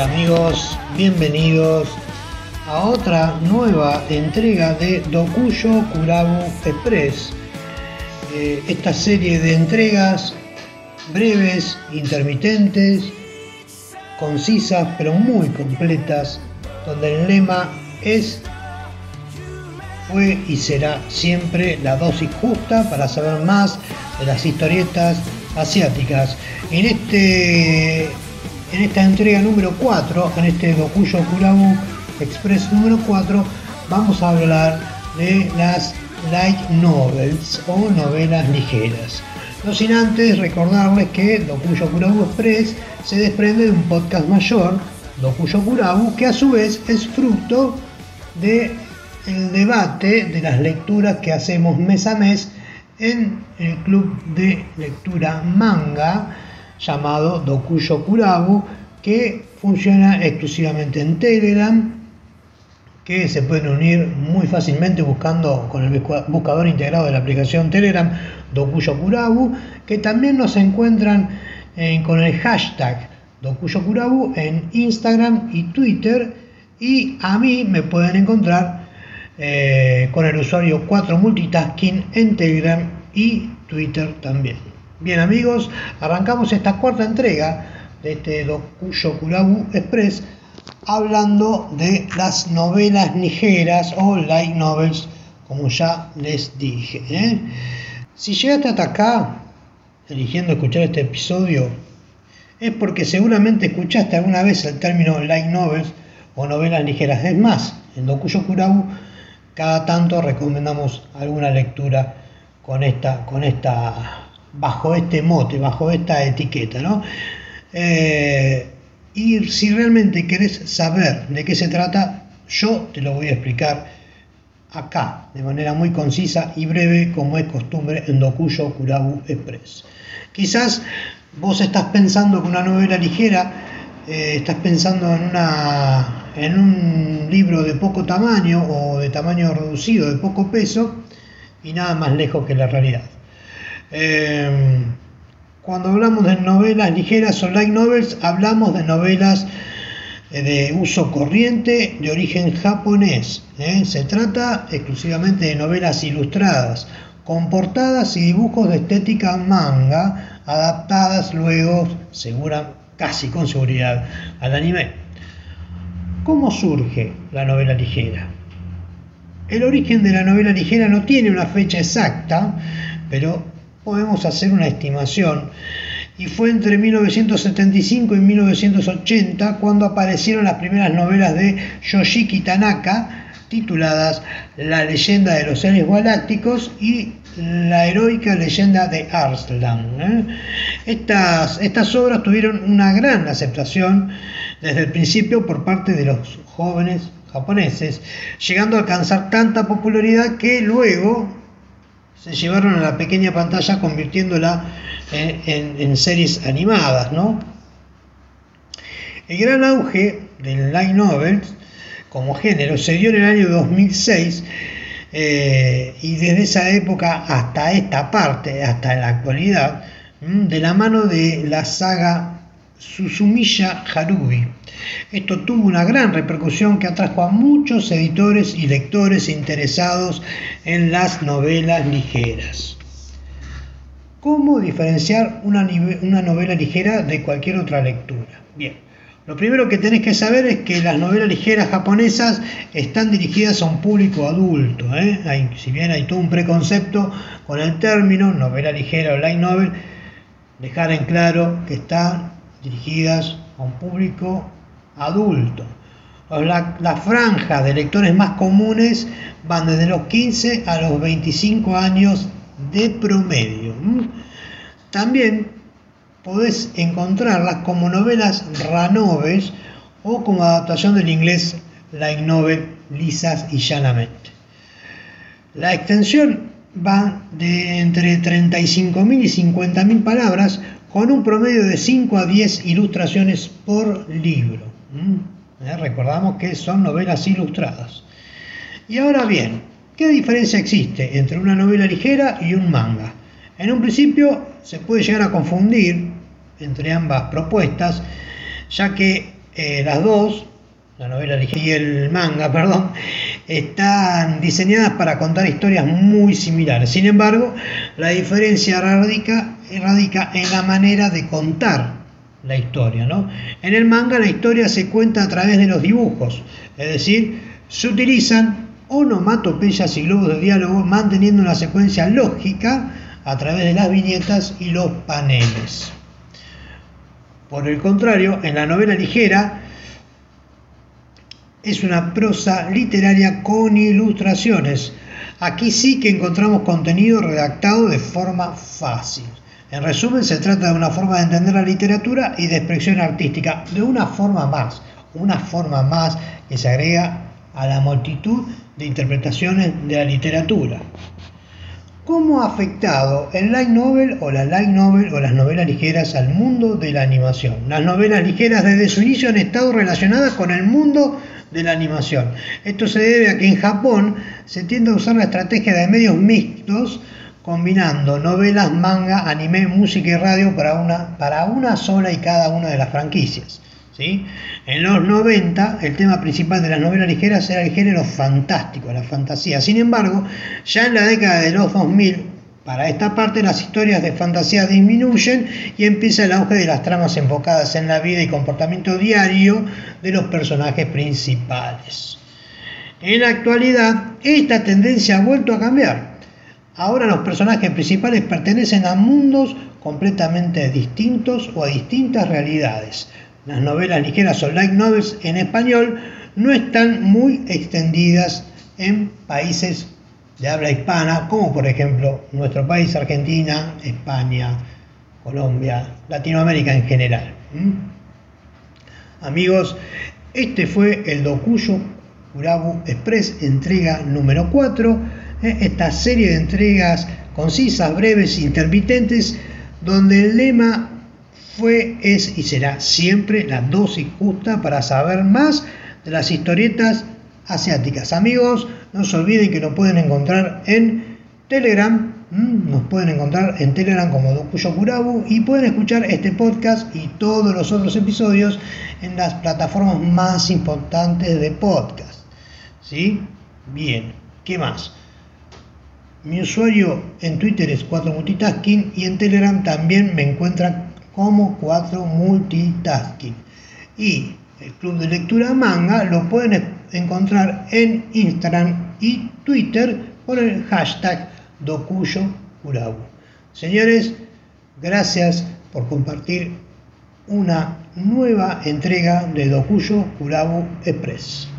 amigos? Bienvenidos a otra nueva entrega de Dokuyo Kurabu Express. Eh, esta serie de entregas breves, intermitentes, concisas pero muy completas, donde el lema es fue y será siempre la dosis justa para saber más de las historietas asiáticas. En, este, en esta entrega número 4, en este Dokuyo Kurabu Express número 4, vamos a hablar de las light novels o novelas ligeras. No sin antes recordarles que Dokuyo Kurabu Express se desprende de un podcast mayor, Dokuyo Kurabu, que a su vez es fruto de el debate de las lecturas que hacemos mes a mes en el club de lectura manga llamado Dokuyo Kurabu, que funciona exclusivamente en Telegram, que se pueden unir muy fácilmente buscando con el buscador integrado de la aplicación Telegram Dokuyo Kurabu, que también nos encuentran eh, con el hashtag Dokuyo Kurabu en Instagram y Twitter, y a mí me pueden encontrar eh, con el usuario 4 Multitasking en Telegram y Twitter también. Bien amigos, arrancamos esta cuarta entrega de este Dokuyo Kurabu Express hablando de las novelas ligeras o light novels, como ya les dije. ¿eh? Si llegaste hasta acá, eligiendo escuchar este episodio, es porque seguramente escuchaste alguna vez el término light novels o novelas ligeras. Es más, en Dokuyo Kurabu cada tanto recomendamos alguna lectura con esta, con esta, bajo este mote, bajo esta etiqueta, ¿no? Eh, y si realmente querés saber de qué se trata, yo te lo voy a explicar acá, de manera muy concisa y breve, como es costumbre en Dokuyo Kurabu Express. Quizás vos estás pensando que una novela ligera, eh, estás pensando en una en un libro de poco tamaño o de tamaño reducido, de poco peso, y nada más lejos que la realidad. Eh, cuando hablamos de novelas ligeras o light novels, hablamos de novelas eh, de uso corriente de origen japonés. ¿eh? Se trata exclusivamente de novelas ilustradas, con portadas y dibujos de estética manga, adaptadas luego, segura, casi con seguridad, al anime. ¿Cómo surge la novela ligera? El origen de la novela ligera no tiene una fecha exacta, pero podemos hacer una estimación. Y fue entre 1975 y 1980 cuando aparecieron las primeras novelas de Yoshiki Tanaka, tituladas La leyenda de los seres galácticos y La heroica leyenda de Arslan. ¿eh? Estas, estas obras tuvieron una gran aceptación desde el principio por parte de los jóvenes japoneses, llegando a alcanzar tanta popularidad que luego se llevaron a la pequeña pantalla convirtiéndola en, series animadas. ¿no? El gran auge del light novels como género se dio en el año 2006 eh, y desde esa época hasta esta parte, hasta la actualidad, de la mano de la saga Susumiya Harubi. Esto tuvo una gran repercusión que atrajo a muchos editores y lectores interesados en las novelas ligeras. ¿Cómo diferenciar una, una novela ligera de cualquier otra lectura? Bien, lo primero que tenés que saber es que las novelas ligeras japonesas están dirigidas a un público adulto. ¿eh? si bien hay todo un preconcepto con el término novela ligera o light novel, dejar en claro que está dirigidas a un público adulto. las franjas de lectores más comunes van desde los 15 a los 25 años de promedio. También podés encontrarlas como novelas ranoves o como adaptación del inglés light novel lisas y llanamente. La extensión va de entre 35.000 y 50.000 palabras con un promedio de 5 a 10 ilustraciones por libro. ¿Eh? Recordamos que son novelas ilustradas. Y ahora bien, ¿qué diferencia existe entre una novela ligera y un manga? En un principio se puede llegar a confundir entre ambas propuestas, ya que eh, las dos, la novela y el manga, perdón, están diseñadas para contar historias muy similares. Sin embargo, la diferencia radica, radica en la manera de contar la historia. ¿no? En el manga la historia se cuenta a través de los dibujos, es decir, se utilizan onomatopeyas y globos de diálogo manteniendo una secuencia lógica a través de las viñetas y los paneles. Por el contrario, en la novela ligera es una prosa literaria con ilustraciones. Aquí sí que encontramos contenido redactado de forma fácil. En resumen, se trata de una forma de entender la literatura y de expresión artística, de una forma más, una forma más que se agrega a la multitud de interpretaciones de la literatura. ¿Cómo ha afectado el light novel o la light novel o las novelas ligeras al mundo de la animación? Las novelas ligeras desde su inicio han estado relacionadas con el mundo de la animación. Esto se debe a que en Japón se tiende a usar la estrategia de medios mixtos combinando novelas, manga, anime, música y radio para una, para una sola y cada una de las franquicias. ¿sí? En los 90 el tema principal de las novelas ligeras era el género fantástico, la fantasía. Sin embargo, ya en la década de los 2000, para esta parte las historias de fantasía disminuyen y empieza el auge de las tramas enfocadas en la vida y comportamiento diario de los personajes principales. En la actualidad, esta tendencia ha vuelto a cambiar. Ahora los personajes principales pertenecen a mundos completamente distintos o a distintas realidades las novelas ligeras o light novels en español no están muy extendidas en países de habla hispana, como por ejemplo nuestro país, Argentina, España, Colombia, Latinoamérica en general. Amigos, este fue el Dokuyo Urabu Express, entrega número 4. Esta serie de entregas concisas, breves, intermitentes, donde el lema fue, es y será siempre la dosis justa para saber más de las historietas asiáticas. Amigos, no se olviden que nos pueden encontrar en Telegram, nos pueden encontrar en Telegram como Dokuyo Kurabu y pueden escuchar este podcast y todos los otros episodios en las plataformas más importantes de podcast. ¿Sí? Bien, ¿qué más? Mi usuario en Twitter es 4multitasking y en Telegram también me encuentran como 4 multitasking. Y el club de lectura manga lo pueden encontrar en Instagram y Twitter por el hashtag Dokuyo Kurabu. Señores, gracias por compartir una nueva entrega de Dokuyo Kurabu Express.